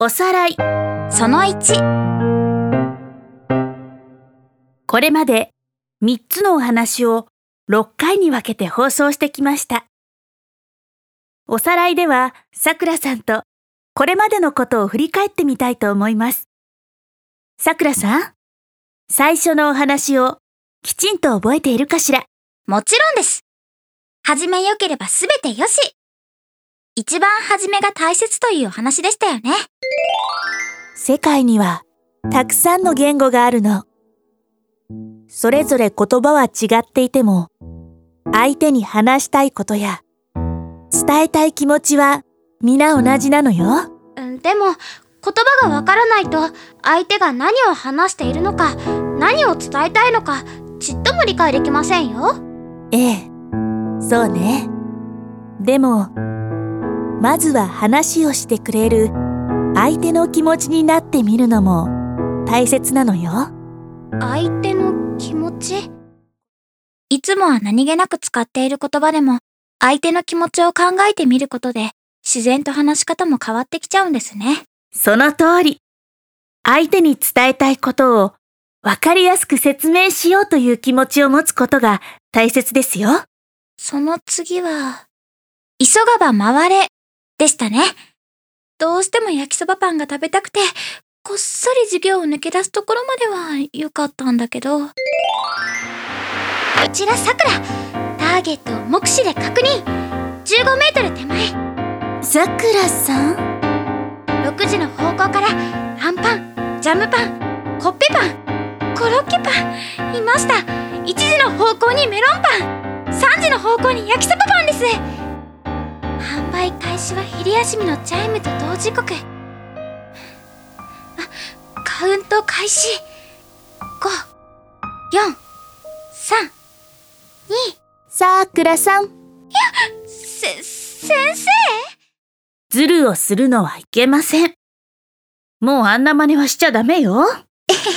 おさらい。その1これまで3つのお話を6回に分けて放送してきました。おさらいでは、さくらさんとこれまでのことを振り返ってみたいと思います。さくらさん、最初のお話をきちんと覚えているかしら？もちろんです。始めよければすべてよし。一番初めが大切というお話でしたよね世界にはたくさんの言語があるの。それぞれ言葉は違っていても、相手に話したいことや伝えたい気持ちは皆同じなのよ。うんでも言葉がわからないと相手が何を話しているのか何を伝えたいのかちっとも理解できませんよええ、そうね。でも、まずは話をしてくれる相手の気持ちになってみるのも大切なのよ。相手の気持ち？いつもは何気なく使っている言葉でも相手の気持ちを考えてみることで自然と話し方も変わってきちゃうんですねその通り。相手に伝えたいことをわかりやすく説明しようという気持ちを持つことが大切ですよ。その次は急がば回れでしたね。どうしても焼きそばパンが食べたくてこっそり授業を抜け出すところまでは良かったんだけど。こちらさくらターゲットを目視で確認。15メートル手前。さくらさん？6時の方向からあんパンジャムパンコッペパンコロッケパンいました。1時の方向にメロンパン3時の方向に焼きそばパンです。販売開始は昼休みのチャイムと同時刻あカウント開始543さくらさん、せ先生？ズルをするのはいけません。もうあんな真似はしちゃダメよ。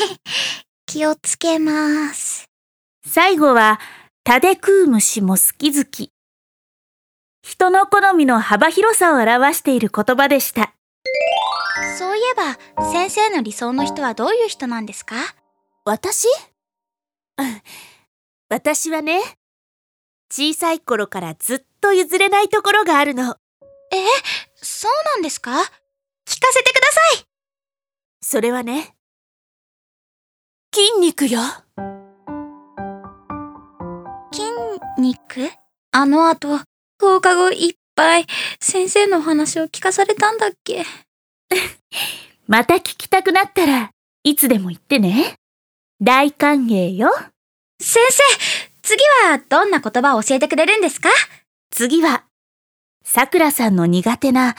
気をつけます最後は、タで食う虫も好き好き。人の好みの幅広さを表している言葉でした。そういえば先生の理想の人はどういう人なんですか？私？うん私はね、小さい頃からずっと譲れないところがあるの。えそうなんですか？聞かせてくださいそれはね、筋肉よ。筋肉？あの後、放課後いっぱい先生のお話を聞かされたんだっけ？また聞きたくなったらいつでも言ってね。大歓迎よ。先生次はどんな言葉を教えてくれるんですか？次は、さくらさんの苦手な、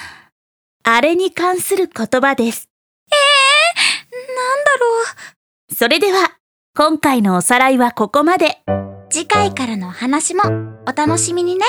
あれに関する言葉です。なんだろう？それでは、今回のおさらいはここまで。次回からのお話もお楽しみにね